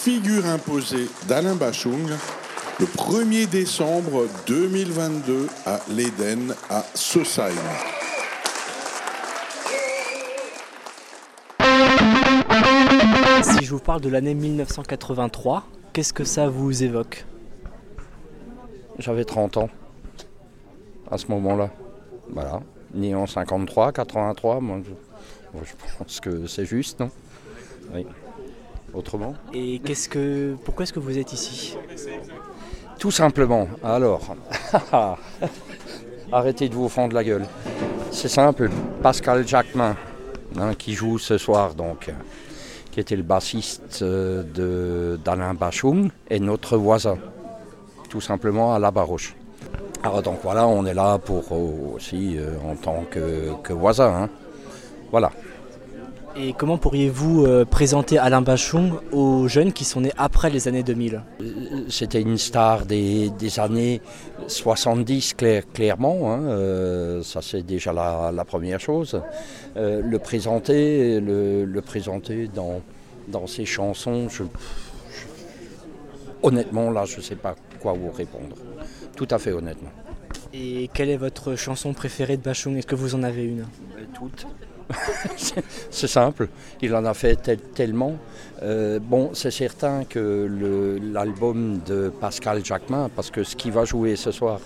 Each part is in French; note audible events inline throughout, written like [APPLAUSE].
Figure imposée d'Alain Bachung le 1er décembre 2022 à l'Éden à Sosheim. Si je vous parle de l'année 1983, qu'est-ce que ça vous évoque? J'avais 30 ans à ce moment-là. Voilà. Né en 53, 83, moi je, moi, je pense que c'est juste, non? Oui. Autrement Et qu'est-ce que, pourquoi est-ce que vous êtes ici? Tout simplement. Alors, [LAUGHS] arrêtez de vous fendre la gueule. C'est simple. Pascal Jacquemin, hein, qui joue ce soir donc, qui était le bassiste euh, de d'Alain Bachung, est notre voisin. Tout simplement à la Baroche. Alors donc voilà, on est là pour euh, aussi euh, en tant que, que voisin. hein. Voilà. Et comment pourriez-vous euh, présenter Alain Bachung aux jeunes qui sont nés après les années 2000 C'était une star des, des années 70, clair- clairement. hein, euh, ça, c'est déjà la, la première chose. Euh, le présenter, le, le présenter dans, dans ses chansons, je- je- honnêtement, là, je ne sais pas quoi vous répondre. Tout à fait honnêtement. Et quelle est votre chanson préférée de Bachung Est-ce que vous en avez une? Toutes. [LAUGHS] C'est- simple, il en a fait tel- tellement. Euh, bon, c'est certain que l'album de Pascal Jacquemin, parce que ce qu'il va jouer ce soir,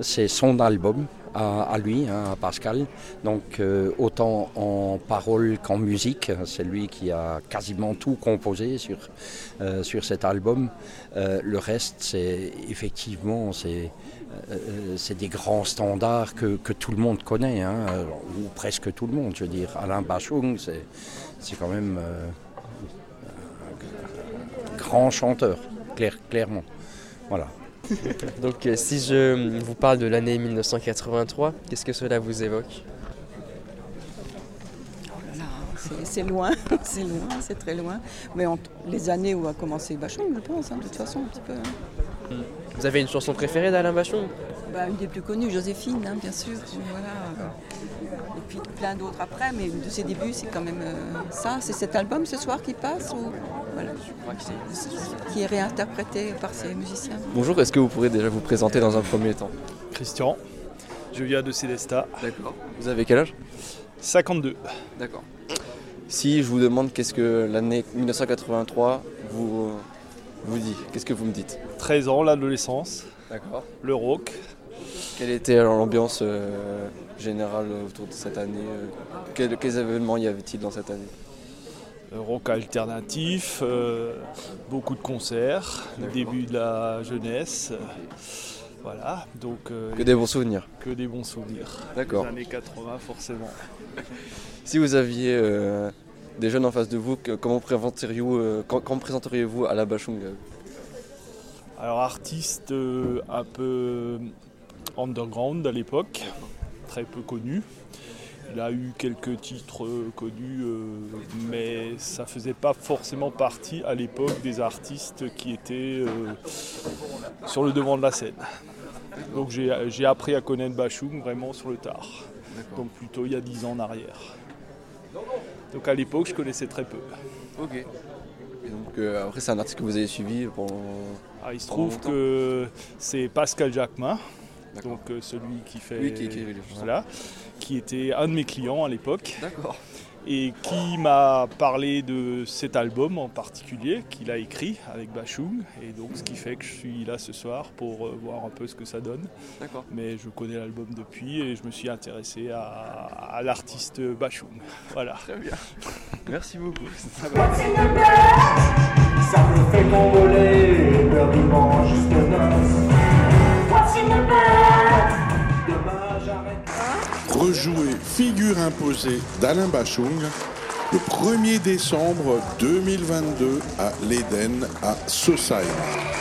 c'est son album à, lui, hein, à Pascal. Donc euh, autant en parole qu'en musique, c'est lui qui a quasiment tout composé sur, euh, sur cet album. Le reste, c'est effectivement, c'est euh, c'est des grands standards que, que tout le monde connaît, hein, euh, ou presque tout le monde, je veux dire. Alain Bachung, c'est quand même euh, un grand chanteur, clair- clairement. Voilà. [LAUGHS] Donc si je vous parle de l'année 1983, qu'est-ce que cela vous évoque? Là, c'est- C'est loin, [LAUGHS] c'est loin, c'est très loin. Mais les années où a commencé Bachung, je pense, hein, de toute façon, un petit peu. hein. Vous avez une chanson préférée d'Alain Bachung Bah, une des plus connues, Joséphine, hein, bien sûr. Voilà. Et puis plein d'autres après, mais de ses débuts, c'est quand même euh, ça. C'est cet album ce soir qui passe ou voilà, qui est réinterprété par ces musiciens. Bonjour, est-ce que vous pourrez déjà vous présenter dans un premier temps? Christian, je viens de Célestat, D'accord. Vous avez quel âge? 52. D'accord. Si je vous demande qu'est-ce que l'année 1983 vous, vous dit, qu'est-ce que vous me dites 13 ans, l'adolescence, D'accord. le rock. Quelle était alors l'ambiance euh, générale autour de cette année euh, quel- Quels événements y avait-il dans cette année? Euh, rock alternatif, euh, beaucoup de concerts, le début de la jeunesse. voilà, donc euh, Que des bons souvenirs. que des bons souvenirs. D'accord. Les années 80 forcément. [LAUGHS] Si vous aviez euh, des jeunes en face de vous, que- comment présenteriez-vous euh, présenteriez-vous à la Bachung euh Alors artiste euh, un peu underground à l'époque, très peu connu. Il a eu quelques titres connus, euh, mais ça faisait pas forcément partie à l'époque des artistes qui étaient euh, sur le devant de la scène. Donc j'ai j'ai appris à connaître Bachung vraiment sur le tard, donc plutôt il y a 10 ans en arrière. Donc à l'époque je connaissais très peu. Ok. Et donc euh, après c'est un artiste que vous avez suivi pendant... Ah, il se trouve que c'est Pascal Jacquemin, donc euh, celui qui fait Oui, qui chansons. voilà, qui était un de mes clients à l'époque D'accord. Et qui m'a parlé de cet album en particulier qu'il a écrit avec Bachung et donc ce qui fait que je suis là ce soir pour euh, voir un peu ce que ça donne. D'accord. Mais je connais l'album depuis et je me suis intéressé à, à l'artiste Bachung. Voilà. Très bien. Merci beaucoup. Rejouer Figure imposée d'Alain Bachung le 1er décembre 2022 à l'Éden à Sosheim.